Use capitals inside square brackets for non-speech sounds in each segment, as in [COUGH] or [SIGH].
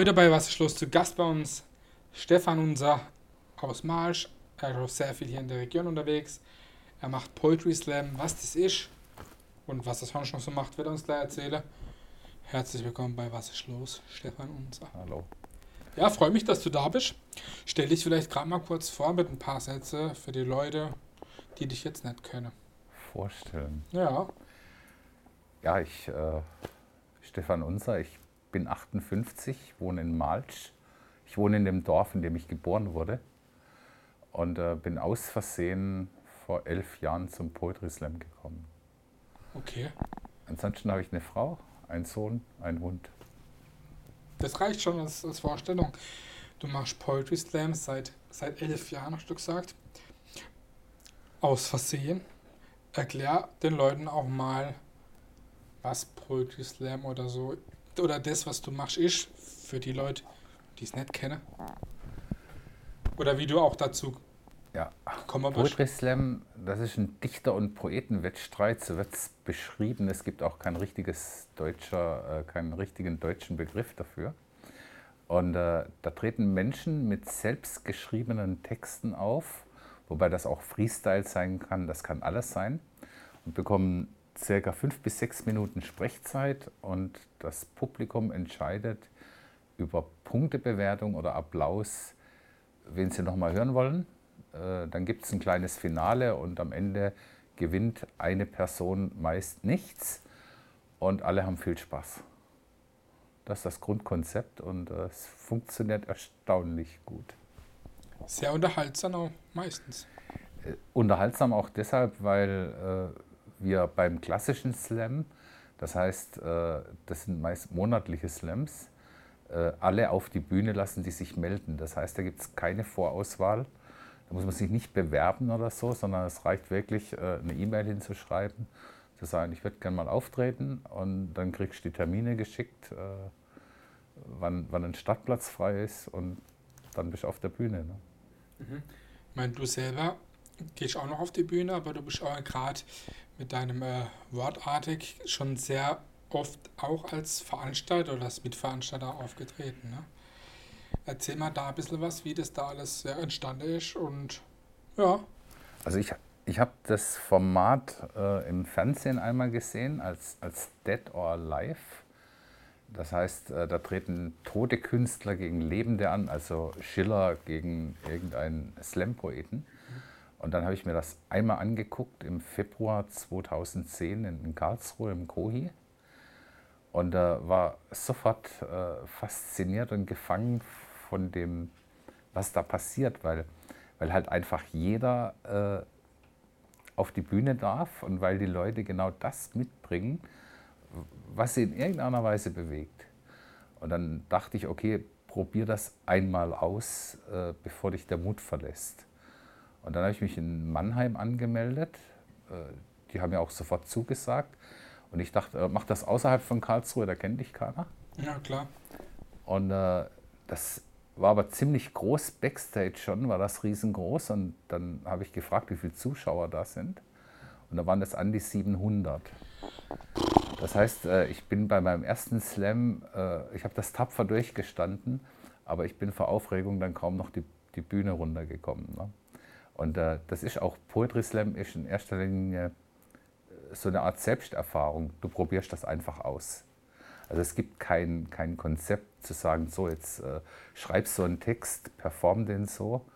Heute bei Was ist los zu Gast bei uns Stefan Unser aus Marsch. Er ist auch sehr viel hier in der Region unterwegs. Er macht Poetry Slam. Was das ist und was das sonst noch so macht, wird er uns gleich erzählen. Herzlich willkommen bei Was ist los, Stefan Unser. Hallo. Ja, freue mich, dass du da bist. Stell dich vielleicht gerade mal kurz vor mit ein paar Sätze für die Leute, die dich jetzt nicht kennen. Vorstellen. Ja, Ja, ich, äh, Stefan Unser, ich bin 58, wohne in Malsch. Ich wohne in dem Dorf, in dem ich geboren wurde. Und äh, bin aus Versehen vor elf Jahren zum Poetry Slam gekommen. okay. Ansonsten habe ich eine Frau, einen Sohn, einen Hund. Das reicht schon als, als Vorstellung. Du machst Poetry Slam seit, seit elf Jahren, hast du gesagt. Aus Versehen. Erklär den Leuten auch mal, was Poetry Slam oder so, oder das, was du machst, ist, für die Leute, die es nicht kennen. Oder wie du auch dazu Ja, gekommen bist. Poetry Slam, das ist ein Dichter- und Poetenwettstreit, so wird es beschrieben. Es gibt auch kein richtiges deutscher, äh, keinen richtigen deutschen Begriff dafür. Und äh, da treten Menschen mit selbstgeschriebenen Texten auf, wobei das auch Freestyle sein kann, das kann alles sein, und bekommen circa fünf bis sechs Minuten Sprechzeit und das Publikum entscheidet über Punktebewertung oder Applaus, wen sie nochmal hören wollen. Äh, Dann gibt es ein kleines Finale und am Ende gewinnt eine Person meist nichts und alle haben viel Spaß. Das ist das Grundkonzept und äh, es funktioniert erstaunlich gut. Sehr unterhaltsam auch meistens. Äh, Unterhaltsam auch deshalb, weil wir beim klassischen Slam, das heißt, äh, das sind meist monatliche Slams, äh, alle auf die Bühne lassen, die sich melden. Das heißt, da gibt es keine Vorauswahl. Da muss man sich nicht bewerben oder so, sondern es reicht wirklich, äh, eine E-Mail hinzuschreiben, zu sagen, ich würde gerne mal auftreten und dann kriegst du die Termine geschickt, wann, wann ein Stadtplatz frei ist und dann bist du auf der Bühne. Ne? Ich meine, du selber gehst auch noch auf die Bühne, aber du bist auch gerade mit deinem äh, Wortartig schon sehr oft auch als Veranstalter oder als Mitveranstalter aufgetreten. Ne? Erzähl mal da ein bisschen was, wie das da alles ja, entstanden ist und ja, Also ich, ich habe das Format äh, im Fernsehen einmal gesehen als, als Dead or Alive. Das heißt, äh, da treten tote Künstler gegen Lebende an, also Schiller gegen irgendeinen Slam-Poeten. Und dann habe ich mir das einmal angeguckt im Februar 2010 in, Karlsruhe im Kohi und äh, war sofort äh, fasziniert und gefangen von dem, was da passiert, weil, weil halt einfach jeder äh, auf die Bühne darf und weil die Leute genau das mitbringen, was sie in irgendeiner Weise bewegt. Und dann dachte ich, okay, probier das einmal aus, äh, bevor dich der Mut verlässt. Und dann habe ich mich in Mannheim angemeldet. Äh, die haben ja auch sofort zugesagt. Und ich dachte, äh, mach das außerhalb von Karlsruhe, da kennt dich keiner. ja klar. Und äh, das war aber ziemlich groß, Backstage schon, war das riesengroß. Und dann habe ich gefragt, wie viele Zuschauer da sind. Und da waren das an die 700. Das heißt, äh, ich bin bei meinem ersten Slam, äh, ich habe das tapfer durchgestanden, aber ich bin vor Aufregung dann kaum noch die, die Bühne runtergekommen. Ne? Und äh, das ist auch, Poetry Slam ist in erster Linie äh, so eine Art Selbsterfahrung. Du probierst das einfach aus. Also es gibt kein, kein Konzept zu sagen, so jetzt äh, schreib so einen Text, perform den so,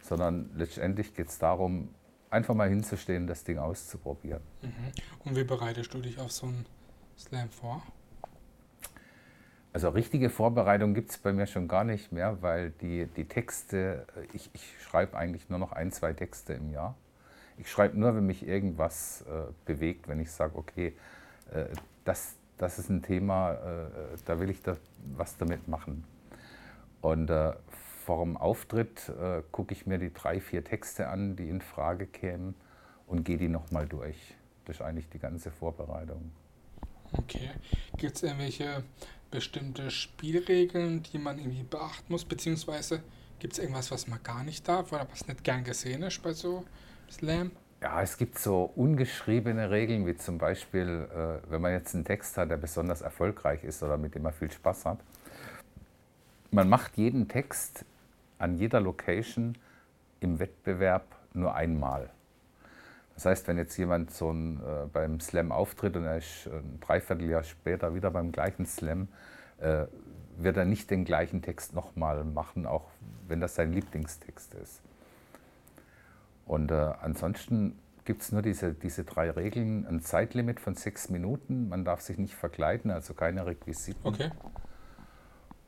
sondern letztendlich geht es darum, einfach mal hinzustehen, das Ding auszuprobieren. Mhm. Und wie bereitest du dich auf so einen Slam vor? Also richtige Vorbereitung gibt es bei mir schon gar nicht mehr, weil die, die Texte, äh, ich, ich schreibe eigentlich nur noch ein, zwei Texte im Jahr. Ich schreibe nur, wenn mich irgendwas äh, bewegt, wenn ich sage, okay, äh, das, das ist ein Thema, äh, da will ich da was damit machen. Und äh, vor dem Auftritt äh, gucke ich mir die drei, vier Texte an, die in Frage kämen und gehe die nochmal durch. Das ist eigentlich die ganze Vorbereitung. Okay. Gibt es irgendwelche bestimmte Spielregeln, die man irgendwie beachten muss, beziehungsweise gibt es irgendwas, was man gar nicht darf oder was nicht gern gesehen ist bei so Slam? Ja, es gibt so ungeschriebene Regeln, wie zum Beispiel, äh, wenn man jetzt einen Text hat, der besonders erfolgreich ist oder mit dem man viel Spaß hat, man macht jeden Text an jeder Location im Wettbewerb nur einmal. Das heißt, wenn jetzt jemand so ein, äh, beim Slam auftritt und er ist ein Dreivierteljahr später wieder beim gleichen Slam, äh, wird er nicht den gleichen Text nochmal machen, auch wenn das sein Lieblingstext ist. Und äh, ansonsten gibt es nur diese, diese drei Regeln. Ein Zeitlimit von sechs Minuten, man darf sich nicht verkleiden, also keine Requisiten. Okay.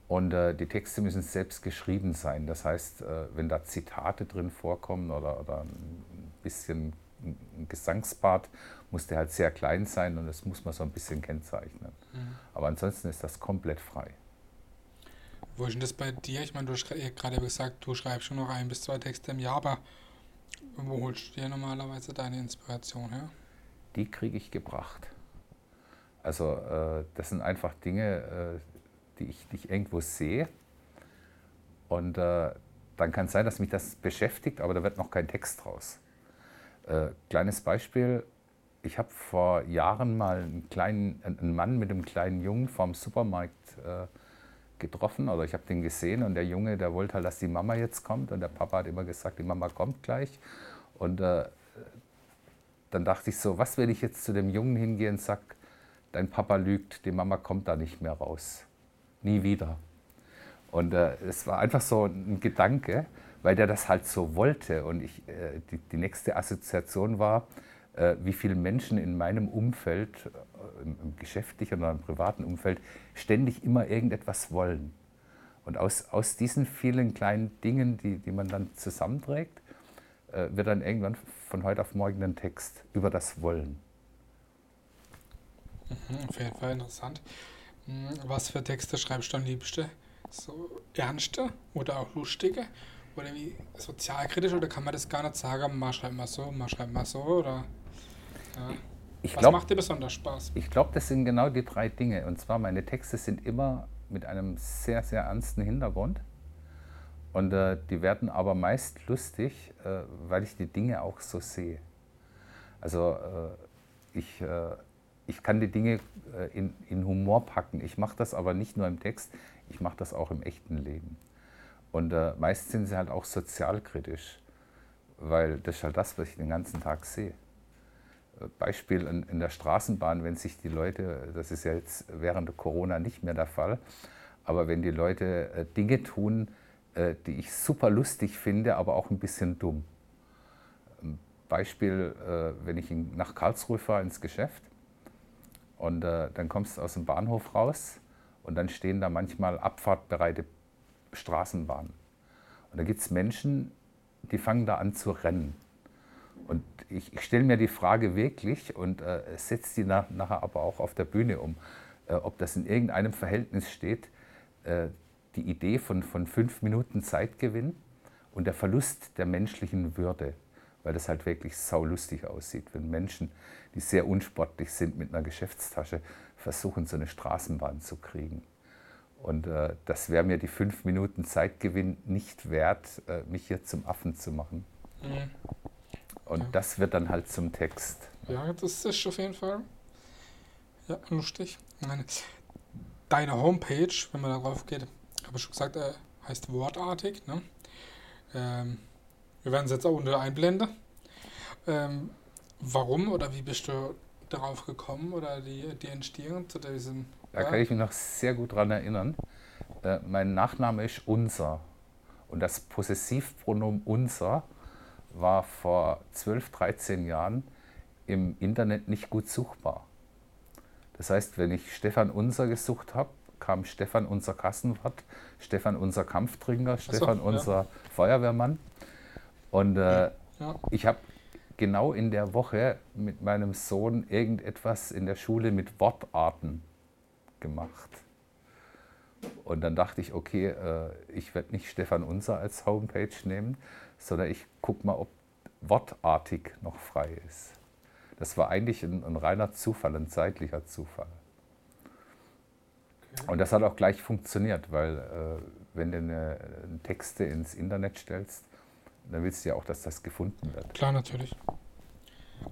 Und äh, die Texte müssen selbst geschrieben sein. Das heißt, äh, wenn da Zitate drin vorkommen oder, oder ein bisschen ein Gesangspart, muss der halt sehr klein sein und das muss man so ein bisschen kennzeichnen. Mhm. Aber ansonsten ist das komplett frei. Wo ist denn das bei dir? Ich meine, du hast gerade gesagt, du schreibst schon noch ein bis zwei Texte im Jahr, aber wo holst du dir normalerweise deine Inspiration her? Die kriege ich gebracht. Also äh, das sind einfach Dinge, äh, die ich, die ich irgendwo sehe. Und äh, dann kann es sein, dass mich das beschäftigt, aber da wird noch kein Text draus. Äh, kleines Beispiel. Ich habe vor Jahren mal einen, kleinen, einen Mann mit einem kleinen Jungen vorm Supermarkt äh, getroffen oder ich habe den gesehen und der Junge, der wollte halt, dass die Mama jetzt kommt und der Papa hat immer gesagt, die Mama kommt gleich. Und äh, dann dachte ich so, was, wenn ich jetzt zu dem Jungen hingehe und sage, dein Papa lügt, die Mama kommt da nicht mehr raus nie wieder. Und äh, es war einfach so ein Gedanke, weil der das halt so wollte. Und ich, äh, die, die, nächste Assoziation war, äh, wie viele Menschen in meinem Umfeld, äh, im, im, geschäftlichen oder im privaten Umfeld, ständig immer irgendetwas wollen. Und aus, aus diesen vielen kleinen Dingen, die, die man dann zusammenträgt, äh, wird dann irgendwann von heute auf morgen ein Text über das Wollen. Mhm, auf jeden Fall interessant. Hm, was für Texte schreibst du am liebsten? So ernste oder auch lustige? Oder wie sozialkritisch? Oder kann man das gar nicht sagen? Mal schreibt mal so, mal schreibt mal so? Oder, ja. ich was glaub, macht dir besonders Spaß? Ich glaube, das sind genau die drei Dinge. Und zwar, meine Texte sind immer mit einem sehr, sehr ernsten Hintergrund. Und äh, die werden aber meist lustig, äh, weil ich die Dinge auch so sehe. Also äh, ich äh, ich kann die Dinge äh, in, in Humor packen. Ich mache das aber nicht nur im Text, ich mache das auch im echten Leben. Und äh, meist sind sie halt auch sozialkritisch, weil das ist halt das, was ich den ganzen Tag sehe. Beispiel in, in der Straßenbahn, wenn sich die Leute, das ist ja jetzt während Corona nicht mehr der Fall, aber wenn die Leute äh, Dinge tun, äh, die ich super lustig finde, aber auch ein bisschen dumm. Beispiel, äh, wenn ich in, nach Karlsruhe fahre ins Geschäft und äh, dann kommst du aus dem Bahnhof raus und dann stehen da manchmal abfahrtbereite Straßenbahnen. Und da gibt es Menschen, die fangen da an zu rennen. Und ich, ich stelle mir die Frage wirklich und äh, setze die nach, nachher aber auch auf der Bühne um, äh, ob das in irgendeinem Verhältnis steht, äh, die Idee von, von fünf Minuten Zeitgewinn und der Verlust der menschlichen Würde weil das halt wirklich saulustig aussieht, wenn Menschen, die sehr unsportlich sind, mit einer Geschäftstasche versuchen, so eine Straßenbahn zu kriegen. Und äh, das wäre mir die fünf Minuten Zeitgewinn nicht wert, äh, mich hier zum Affen zu machen. Mhm. Und ja. das wird dann halt zum Text. Ja, das ist auf jeden Fall ja, lustig. Meine, deine Homepage, wenn man darauf geht, habe ich schon gesagt, äh, heißt wortartig. Ne? Ähm, wir werden es jetzt auch unter einblenden. Ähm, warum oder wie bist du darauf gekommen oder die, die Entstehung zu diesem. Da kann ich mich noch sehr gut daran erinnern. Äh, mein Nachname ist Unser. Und das Possessivpronomen Unser war vor 12, 13 Jahren im Internet nicht gut suchbar. Das heißt, wenn ich Stefan Unser gesucht habe, kam Stefan unser Kassenwart, Stefan unser Kampftrinker, Stefan so, unser ja. Feuerwehrmann. Und äh, ja. ich habe genau in der Woche mit meinem Sohn irgendetwas in der Schule mit Wortarten gemacht. Und dann dachte ich, okay, äh, ich werde nicht Stefan Unser als Homepage nehmen, sondern ich gucke mal, ob wortartig noch frei ist. Das war eigentlich ein, ein reiner Zufall, ein zeitlicher Zufall. Okay. Und das hat auch gleich funktioniert, weil äh, wenn du eine, Texte ins Internet stellst, dann willst du ja auch, dass das gefunden wird. Klar, natürlich.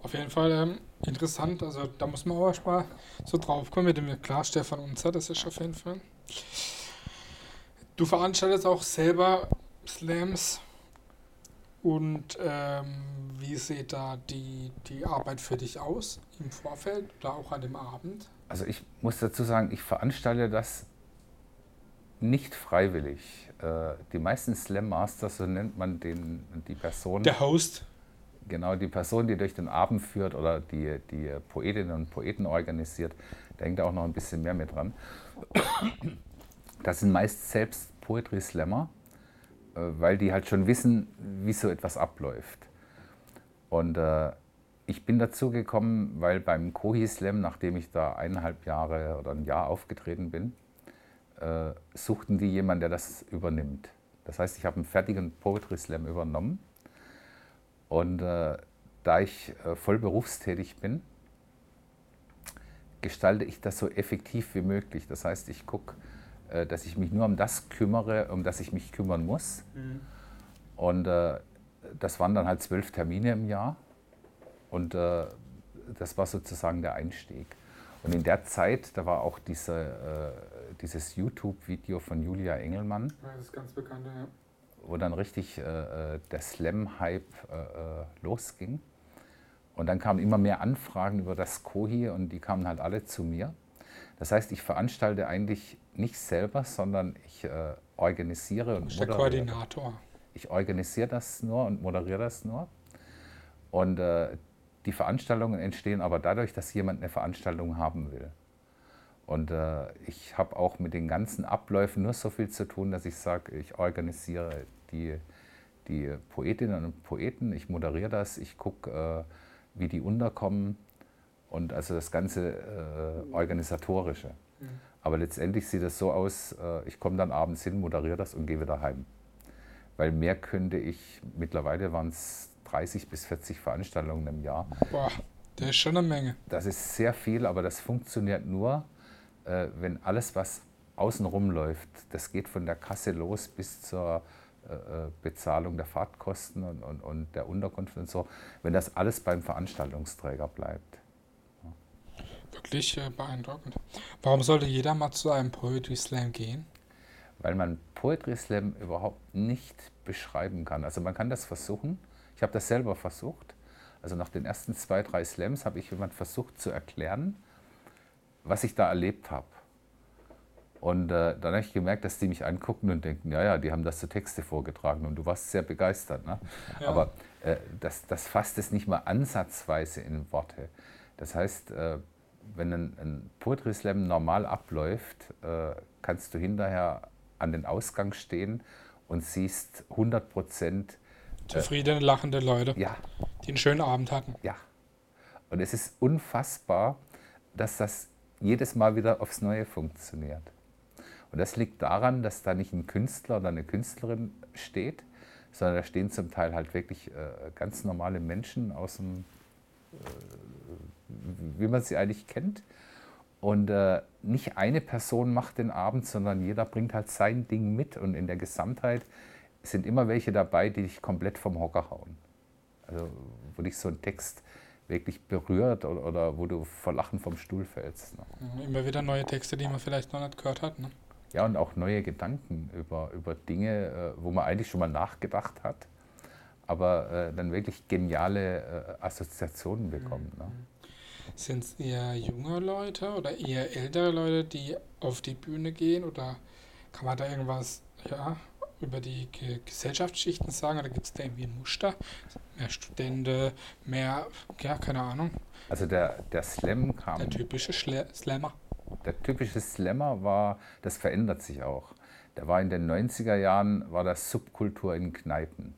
Auf jeden Fall ähm, interessant. Also da muss man auch erstmal so drauf kommen mit dem klar Stefan Unzer, das ist auf jeden Fall. Du veranstaltest auch selber Slams. Und ähm, wie sieht da die, die Arbeit für dich aus im Vorfeld oder auch an dem Abend? Also ich muss dazu sagen, ich veranstalte das nicht freiwillig. Äh, die meisten Slam Masters, so nennt man den, die Person. Der Host. Genau, die Person, die durch den Abend führt oder die, die Poetinnen und Poeten organisiert, hängt auch noch ein bisschen mehr mit dran. Das sind meist selbst Poetry Slammer, äh, weil die halt schon wissen, wie so etwas abläuft. Und äh, ich bin dazu gekommen, weil beim Kohi Slam, nachdem ich da eineinhalb Jahre oder ein Jahr aufgetreten bin, äh, suchten die jemanden, der das übernimmt. Das heißt, ich habe einen fertigen Poetry Slam übernommen. Und äh, da ich äh, voll berufstätig bin, gestalte ich das so effektiv wie möglich. Das heißt, ich gucke, äh, dass ich mich nur um das kümmere, um das ich mich kümmern muss. Mhm. Und äh, das waren dann halt zwölf Termine im Jahr. Und äh, das war sozusagen der Einstieg. Und in der Zeit, da war auch diese, äh, dieses YouTube-Video von Julia Engelmann. Ja, das ist ganz bekannt, ja. Wo dann richtig äh, äh, der Slam-Hype losging. Und dann kamen immer mehr Anfragen über das Kohi und die kamen halt alle zu mir. Das heißt, ich veranstalte eigentlich nicht selber, sondern ich äh, organisiere und moderiere. Der Koordinator. Ich organisiere das nur und moderiere das nur. Und äh, die Veranstaltungen entstehen aber dadurch, dass jemand eine Veranstaltung haben will. Und äh, ich habe auch mit den ganzen Abläufen nur so viel zu tun, dass ich sage, ich organisiere die, die Poetinnen und Poeten, ich moderiere das, ich gucke, äh, wie die unterkommen und also das ganze äh, Organisatorische. Mhm. Aber letztendlich sieht es so aus, äh, ich komme dann abends hin, moderiere das und gehe wieder heim. Weil mehr könnte ich, mittlerweile waren es 30 bis 40 Veranstaltungen im Jahr. Boah, das ist schon eine Menge. Das ist sehr viel, aber das funktioniert nur, äh, wenn alles, was außenrum läuft, das geht von der Kasse los bis zur äh, äh, Bezahlung der Fahrtkosten und, und, und der Unterkunft und so, wenn das alles beim Veranstaltungsträger bleibt. Wirklich äh, beeindruckend. Warum sollte jeder mal zu einem Poetry Slam gehen? Weil man Poetry Slam überhaupt nicht beschreiben kann. Also man kann das versuchen. Ich habe das selber versucht. Also nach den ersten zwei, drei Slams habe ich jemand versucht zu erklären, was ich da erlebt habe. Und äh, dann habe ich gemerkt, dass die mich angucken und denken, ja, ja, die haben das zu Texte vorgetragen und du warst sehr begeistert. Ne? Ja. Aber äh, das, das fasst es nicht mal ansatzweise in Worte. Das heißt, äh, wenn ein, ein Poetry Slam normal abläuft, äh, kannst du hinterher an den Ausgang stehen und siehst 100 Prozent äh, zufriedene, lachende Leute, ja. die einen schönen Abend hatten. Ja. Und es ist unfassbar, dass das jedes Mal wieder aufs Neue funktioniert. Und das liegt daran, dass da nicht ein Künstler oder eine Künstlerin steht, sondern da stehen zum Teil halt wirklich äh, ganz normale Menschen aus dem äh, wie man sie eigentlich kennt. Und äh, nicht eine Person macht den Abend, sondern jeder bringt halt sein Ding mit. Und in der Gesamtheit sind immer welche dabei, die dich komplett vom Hocker hauen. Also wo dich so ein Text wirklich berührt oder, oder wo du vor Lachen vom Stuhl fällst. Ne? Immer wieder neue Texte, die man vielleicht noch nicht gehört hat. Ne? Ja, und auch neue Gedanken über, über Dinge, äh, wo man eigentlich schon mal nachgedacht hat, aber äh, dann wirklich geniale äh, Assoziationen bekommt. Ne? Mhm. Sind es eher junge Leute oder eher ältere Leute, die auf die Bühne gehen? Oder kann man da irgendwas ja, über die Gesellschaftsschichten sagen? Oder gibt es da irgendwie ein Muster? Mehr Studenten, mehr, ja, keine Ahnung. Also der, der Slam kam. Der typische Schla Slammer. Der typische Slammer war, das verändert sich auch. Der war in den 90er Jahren, war das Subkultur in Kneipen.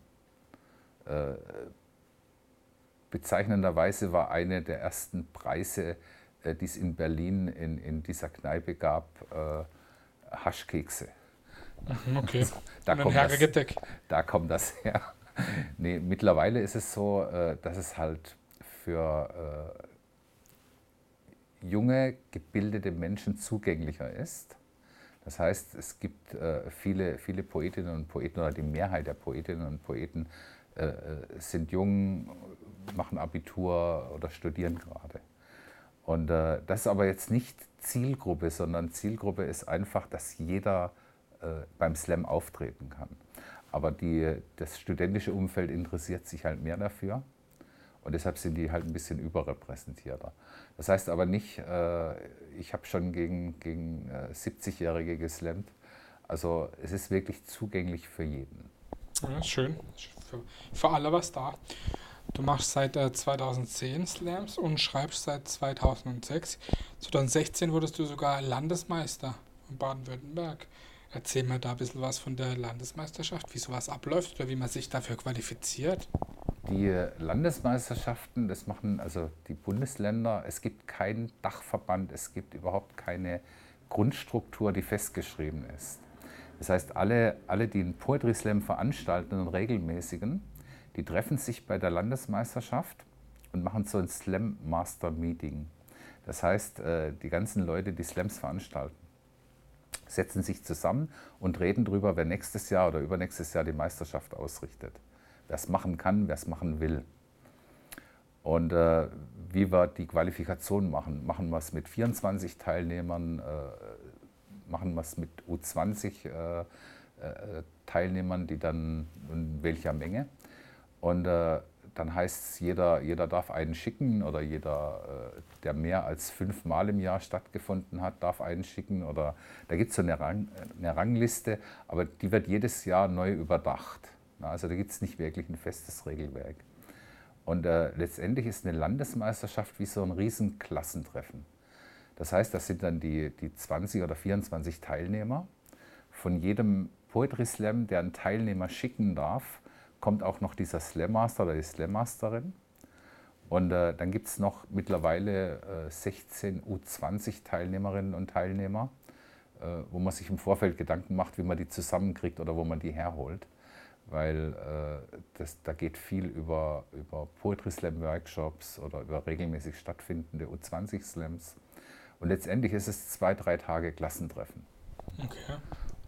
Äh, bezeichnenderweise war eine der ersten Preise, äh, die es in Berlin in, in dieser Kneipe gab, äh, Haschkekse. Mhm, okay. da, kommt das, da kommt das her. [LAUGHS] Nee, mittlerweile ist es so, äh, dass es halt für äh, junge, gebildete Menschen zugänglicher ist. Das heißt, es gibt äh, viele, viele Poetinnen und Poeten oder die Mehrheit der Poetinnen und Poeten äh, sind jung, machen Abitur oder studieren gerade. Und äh, das ist aber jetzt nicht Zielgruppe, sondern Zielgruppe ist einfach, dass jeder beim Slam auftreten kann. Aber die, das studentische Umfeld interessiert sich halt mehr dafür. Und deshalb sind die halt ein bisschen überrepräsentierter. Das heißt aber nicht, äh, ich habe schon gegen, gegen äh, 70-Jährige geslammt. Also es ist wirklich zugänglich für jeden. Ja, schön. Für, für alle was da. Du machst seit äh, 2010 Slams und schreibst seit 2006. 2016 wurdest du sogar Landesmeister in Baden-Württemberg. Erzähl mir da ein bisschen was von der Landesmeisterschaft, wie sowas abläuft oder wie man sich dafür qualifiziert. Die Landesmeisterschaften, das machen also die Bundesländer. Es gibt keinen Dachverband, es gibt überhaupt keine Grundstruktur, die festgeschrieben ist. Das heißt, alle, alle die einen Poetry Slam veranstalten, einen regelmäßigen, die treffen sich bei der Landesmeisterschaft und machen so ein Slam Master Meeting. Das heißt, äh, die ganzen Leute, die Slams veranstalten, setzen sich zusammen und reden darüber, wer nächstes Jahr oder übernächstes Jahr die Meisterschaft ausrichtet. Wer es machen kann, wer es machen will. Und äh, wie wir die Qualifikation machen. Machen wir es mit 24 Teilnehmern, äh, machen wir es mit U20 äh, äh, Teilnehmern, die dann in welcher Menge. Und äh, dann heißt es, jeder, jeder darf einen schicken oder jeder, äh, der mehr als fünfmal im Jahr stattgefunden hat, darf einen schicken. Oder da gibt es so eine, Rang, eine, Rangliste, aber die wird jedes Jahr neu überdacht. Also da gibt es nicht wirklich ein festes Regelwerk. Und äh, letztendlich ist eine Landesmeisterschaft wie so ein Riesenklassentreffen. Das heißt, das sind dann die, die 20 oder 24 Teilnehmer. Von jedem Poetry Slam, der einen Teilnehmer schicken darf, kommt auch noch dieser Slam Master oder die Slam Masterin. Und äh, dann gibt es noch mittlerweile äh, 16 U20 Teilnehmerinnen und Teilnehmer, äh, wo man sich im Vorfeld Gedanken macht, wie man die zusammenkriegt oder wo man die herholt. Weil äh, das, da geht viel über, über Poetry Slam Workshops oder über regelmäßig stattfindende U20 Slams. Und letztendlich ist es zwei, drei Tage Klassentreffen. Okay.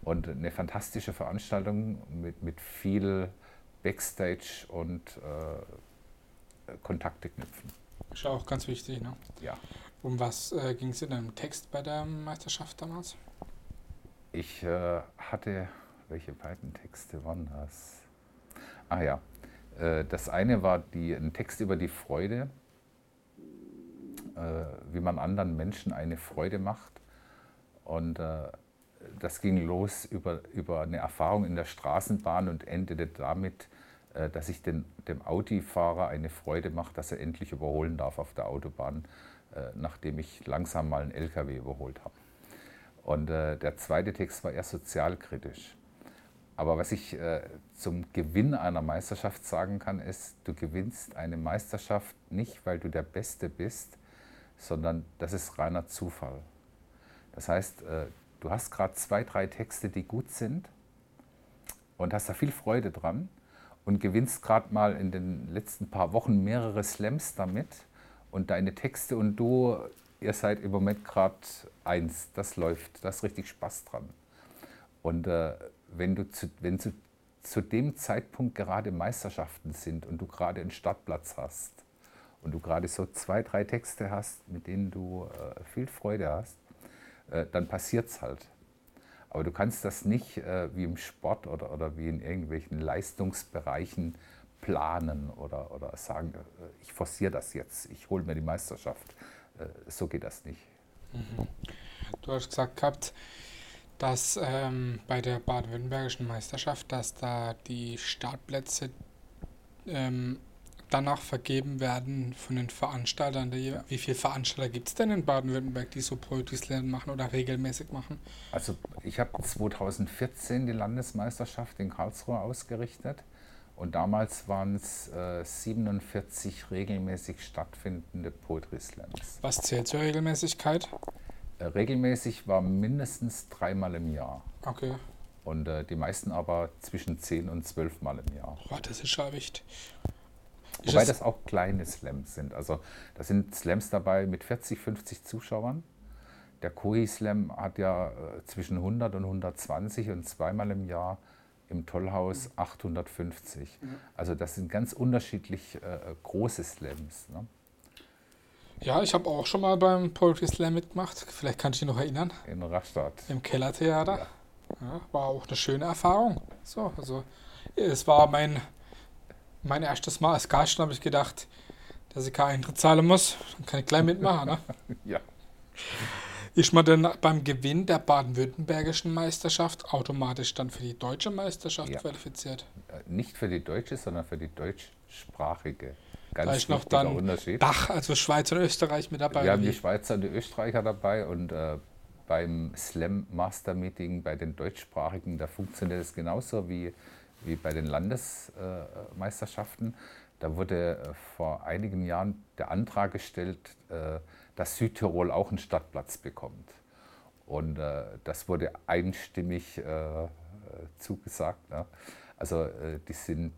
Und eine fantastische Veranstaltung mit, mit viel Backstage und äh, Kontakte knüpfen. Ist auch ganz wichtig, ne? Ja. Um was äh, ging es in deinem Text bei der Meisterschaft damals? Ich äh, hatte, welche beiden Texte waren das? Ah ja, äh, das eine war die, ein Text über die Freude, äh, wie man anderen Menschen eine Freude macht. Und äh, das ging los über, über eine Erfahrung in der Straßenbahn und endete damit, äh, dass ich den, dem Audi-Fahrer eine Freude mache, dass er endlich überholen darf auf der Autobahn, äh, nachdem ich langsam mal einen LKW überholt habe. Und äh, der zweite Text war eher sozialkritisch. Aber was ich zum Gewinn einer Meisterschaft sagen kann, ist, du gewinnst eine Meisterschaft nicht, weil du der Beste bist, sondern das ist reiner Zufall. Das heißt, du hast gerade zwei, drei Texte, die gut sind und hast da viel Freude dran und gewinnst gerade mal in den letzten paar Wochen mehrere Slams damit und deine Texte und du, ihr seid im Moment gerade eins, das läuft, da ist richtig Spaß dran. Und äh, wenn, du zu, wenn zu, zu dem Zeitpunkt gerade Meisterschaften sind und du gerade einen Startplatz hast und du gerade so zwei, drei Texte hast, mit denen du äh, viel Freude hast, äh, dann passiert es halt. Aber du kannst das nicht äh, wie im Sport oder, oder wie in irgendwelchen Leistungsbereichen planen oder, oder sagen, äh, ich forciere das jetzt, ich hole mir die Meisterschaft. Äh, so geht das nicht. Mhm. Du hast gesagt gehabt, dass ähm, bei der baden-württembergischen Meisterschaft, dass da die Startplätze ähm, danach vergeben werden von den Veranstaltern. Wie viele Veranstalter gibt es denn in Baden-Württemberg, die so Poetry Slam machen oder regelmäßig machen? Also ich habe 2014 die Landesmeisterschaft in Karlsruhe ausgerichtet und damals waren es äh, 47 regelmäßig stattfindende Poetry Slams. Was zählt zur Regelmäßigkeit? Äh, regelmäßig war mindestens dreimal im Jahr. Okay. Und äh, die meisten aber zwischen 10 und 12 Mal im Jahr. Oh, das ist schon wichtig. Wobei das auch kleine Slams sind. Also da sind Slams dabei mit 40, 50 Zuschauern. Der Kohi Slam hat ja äh, zwischen 100 und 120 und zweimal im Jahr im Tollhaus 850. Also das sind ganz unterschiedlich äh, große Slams. Ne? Ja, ich habe auch schon mal beim Poetry Slam mitgemacht. Vielleicht kann ich dich noch erinnern. In Rastatt. Im Kellertheater. Ja. Ja, war auch eine schöne Erfahrung. So, also es war mein, mein erstes Mal als Gast, habe ich gedacht, dass ich keinen Eintritt zahlen muss. Dann kann ich gleich mitmachen. Ne? [LAUGHS] ja. Ist man denn beim Gewinn der baden-württembergischen Meisterschaft automatisch dann für die deutsche Meisterschaft ja. qualifiziert? Äh, nicht für die deutsche, sondern für die deutschsprachige. Ganz da ist noch dann Unterschied. Dach, also Schweiz und Österreich mit dabei. Wir haben die Schweizer und die Österreicher dabei und äh, beim Slam Master Meeting bei den deutschsprachigen, da funktioniert es genauso wie, wie bei den Landesmeisterschaften. da wurde äh, vor einigen Jahren der Antrag gestellt, äh, dass Südtirol auch einen Stadtplatz bekommt. Und äh, das wurde einstimmig zugesagt. Also die sind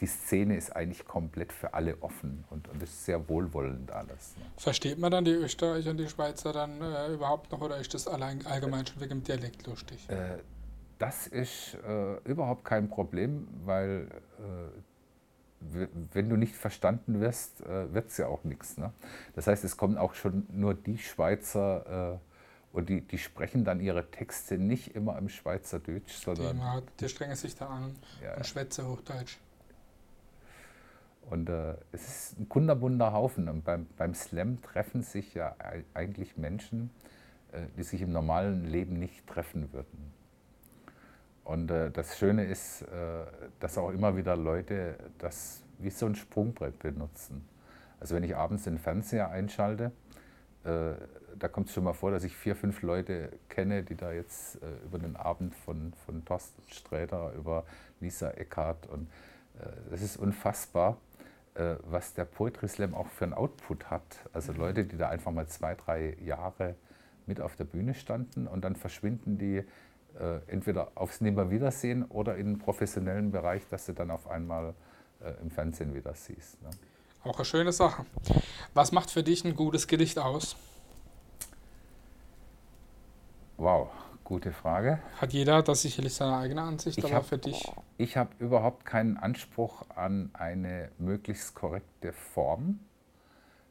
die Szene ist eigentlich komplett für alle offen und, und ist sehr wohlwollend alles. Ne? Versteht man dann die Österreicher und die Schweizer dann überhaupt noch oder ist das allein allgemein schon wegen dem Dialekt lustig? Äh, das ist äh, überhaupt kein Problem, weil äh, wenn du nicht verstanden wirst, äh, wird es ja auch nichts. Ne? Das heißt, es kommen auch schon nur die Schweizer äh, und die, die sprechen dann ihre Texte nicht immer im Schweizerdeutsch, sondern. Die, die strengen sich da an ja. und schwätze Hochdeutsch. Und äh, es ist ein kunderbunter Haufen. Und beim, beim Slam treffen sich ja eigentlich Menschen, äh, die sich im normalen Leben nicht treffen würden. Und äh, das Schöne ist, äh, dass auch immer wieder Leute das wie so ein Sprungbrett benutzen. Also wenn ich abends den Fernseher einschalte, äh, da kommt es schon mal vor, dass ich vier, fünf Leute kenne, die da jetzt äh, über den Abend von, von Thorsten Sträter, über Lisa Eckhardt und das ist unfassbar äh, was der Poetry Slam auch für einen Output hat. Also mhm. Leute, die da einfach mal zwei, drei Jahre mit auf der Bühne standen und dann verschwinden die äh, entweder aufs Nimmerwiedersehen oder in den professionellen Bereich, dass du dann auf einmal äh, im Fernsehen wieder siehst. Ne? Auch eine schöne Sache. Was macht für dich ein gutes Gedicht aus? Wow, Gute Frage. Hat jeder das sicherlich seine eigene Ansicht, ich aber hab, für dich? Ich habe überhaupt keinen Anspruch an eine möglichst korrekte Form.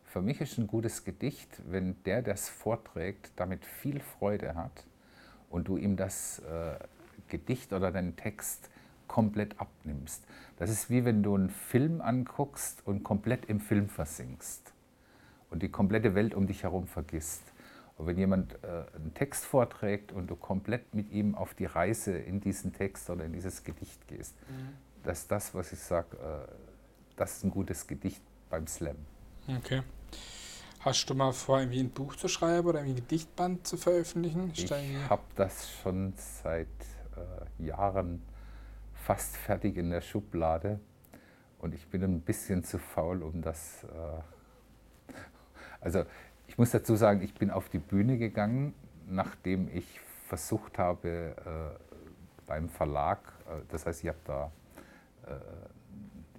Für mich ist ein gutes Gedicht, wenn der, der es vorträgt, damit viel Freude hat und du ihm das äh, Gedicht oder den Text komplett abnimmst. Das ist wie wenn du einen Film anguckst und komplett im Film versinkst und die komplette Welt um dich herum vergisst. Und wenn jemand äh, einen Text vorträgt und du komplett mit ihm auf die Reise in diesen Text oder in dieses Gedicht gehst, mhm. das ist das, was ich sage, äh, das ist ein gutes Gedicht beim Slam. Okay. Hast du mal vor, irgendwie ein Buch zu schreiben oder ein Gedichtband zu veröffentlichen? Ich habe das schon seit äh, Jahren fast fertig in der Schublade und ich bin ein bisschen zu faul, um das. Äh, also ich muss dazu sagen, ich bin auf die Bühne gegangen, nachdem ich versucht habe, äh, beim Verlag, äh, das heißt, ich habe da äh,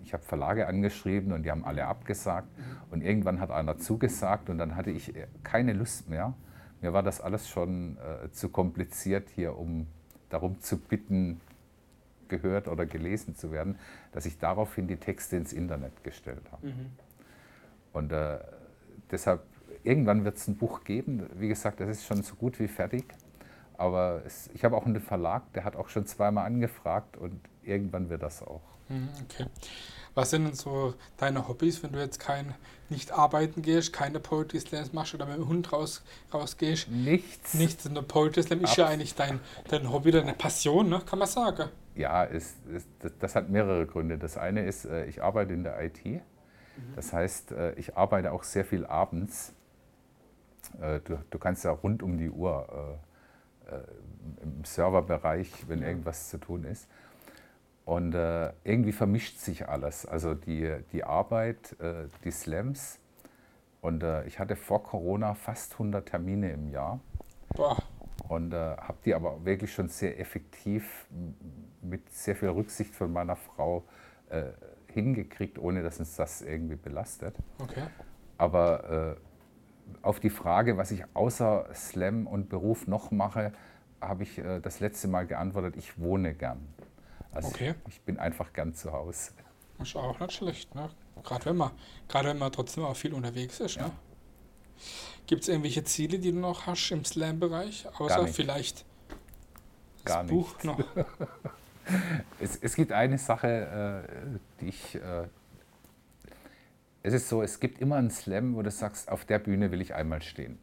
ich habe Verlage angeschrieben und die haben alle abgesagt. Und irgendwann hat einer zugesagt und dann hatte ich keine Lust mehr. Mir war das alles schon äh, zu kompliziert hier, um darum zu bitten, gehört oder gelesen zu werden, dass ich daraufhin die Texte ins Internet gestellt habe. Mhm. Und äh, deshalb irgendwann wird es ein Buch geben. Wie gesagt, das ist schon so gut wie fertig. Aber es, ich habe auch einen Verlag, der hat auch schon zweimal angefragt und irgendwann wird das auch. Mhm, okay. Was sind denn so deine Hobbys, wenn du jetzt kein, nicht arbeiten gehst, keine Poetry Slams machst oder mit dem Hund raus, rausgehst? Nichts. Nichts. Und der Poetry Slam ist ja eigentlich dein, dein Hobby, deine Passion, ne? kann man sagen. Ja, es, es, das, das, hat mehrere Gründe. Das eine ist, äh, ich arbeite in der IT. Das heißt, äh, ich arbeite auch sehr viel abends. Äh, du, du, kannst ja rund um die Uhr äh, im Serverbereich, wenn irgendwas zu tun ist. Und äh, irgendwie vermischt sich alles. Also die, die Arbeit, äh, die Slams. Und äh, ich hatte vor Corona fast 100 Termine im Jahr. Boah. Und habe die aber wirklich schon sehr effektiv mit sehr viel Rücksicht von meiner Frau hingekriegt, ohne dass uns das irgendwie belastet. Okay. Aber auf die Frage, was ich außer Slam und Beruf noch mache, habe ich äh, das letzte Mal geantwortet, ich wohne gern. Also okay. ich, ich bin einfach gern zu Hause. Das ist auch nicht schlecht, ne? Gerade wenn man, gerade wenn man trotzdem auch viel unterwegs ist, ne? Gibt es irgendwelche Ziele, die du noch hast im Slam-Bereich? Außer vielleicht gar das Buch nicht. noch. [LAUGHS] Es, es gibt eine Sache, äh, die ich. Äh, es ist so, es gibt immer einen Slam, wo du sagst, auf der Bühne will ich einmal stehen.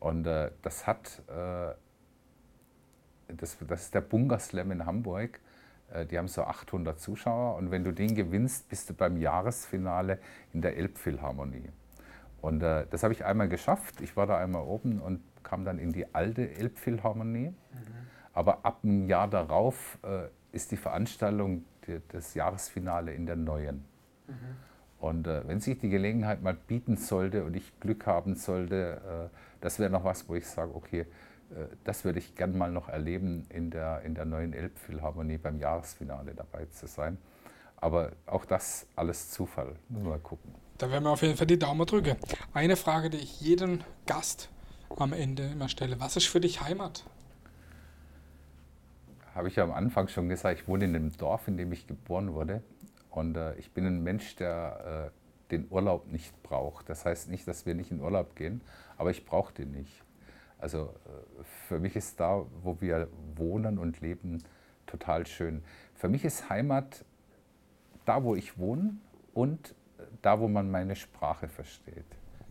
Und äh, das hat. Äh, das, das ist der Bunker Slam in Hamburg. Äh, die haben so 800 Zuschauer und wenn du den gewinnst, bist du beim Jahresfinale in der Elbphilharmonie. Und äh, das habe ich einmal geschafft. Ich war da einmal oben und kam dann in die alte Elbphilharmonie. Aber ab dem Jahr darauf äh, ist die Veranstaltung die, das Jahresfinale in der neuen. Und äh, wenn sich die Gelegenheit mal bieten sollte und ich Glück haben sollte, äh, das wäre noch was, wo ich sage, okay, äh, das würde ich gern mal noch erleben, in der, in der neuen Elbphilharmonie beim Jahresfinale dabei zu sein. Aber auch das alles Zufall. Müssen wir mal gucken. Da werden wir auf jeden Fall die Daumen drücken. Eine Frage, die ich jeden Gast am Ende immer stelle. Was ist für dich Heimat? habe ich ja am Anfang schon gesagt, ich wohne in einem Dorf, in dem ich geboren wurde. Und äh, ich bin ein Mensch, der äh, den Urlaub nicht braucht. Das heißt nicht, dass wir nicht in Urlaub gehen, aber ich brauche den nicht. Also äh, für mich ist da, wo wir wohnen und leben, total schön. Für mich ist Heimat da, wo ich wohne und da, wo man meine Sprache versteht.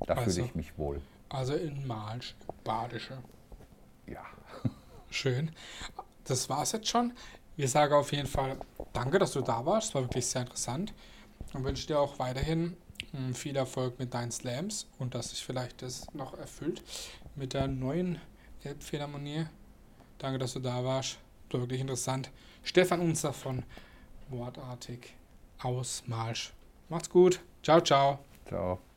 Da Also- fühle ich mich wohl. Also in Malsch, Badische. Ja. [LAUGHS] Schön. Das war's jetzt schon. Wir sagen auf jeden Fall danke, dass du da warst. Es war wirklich sehr interessant. Und wünsche dir auch weiterhin mh, viel Erfolg mit deinen Slams und dass sich vielleicht das noch erfüllt mit der neuen Elbphilharmonie. Danke, dass du da warst. War wirklich interessant. Stefan Unzer von Wortartig aus Malsch. Macht's gut. Ciao, ciao. Ciao.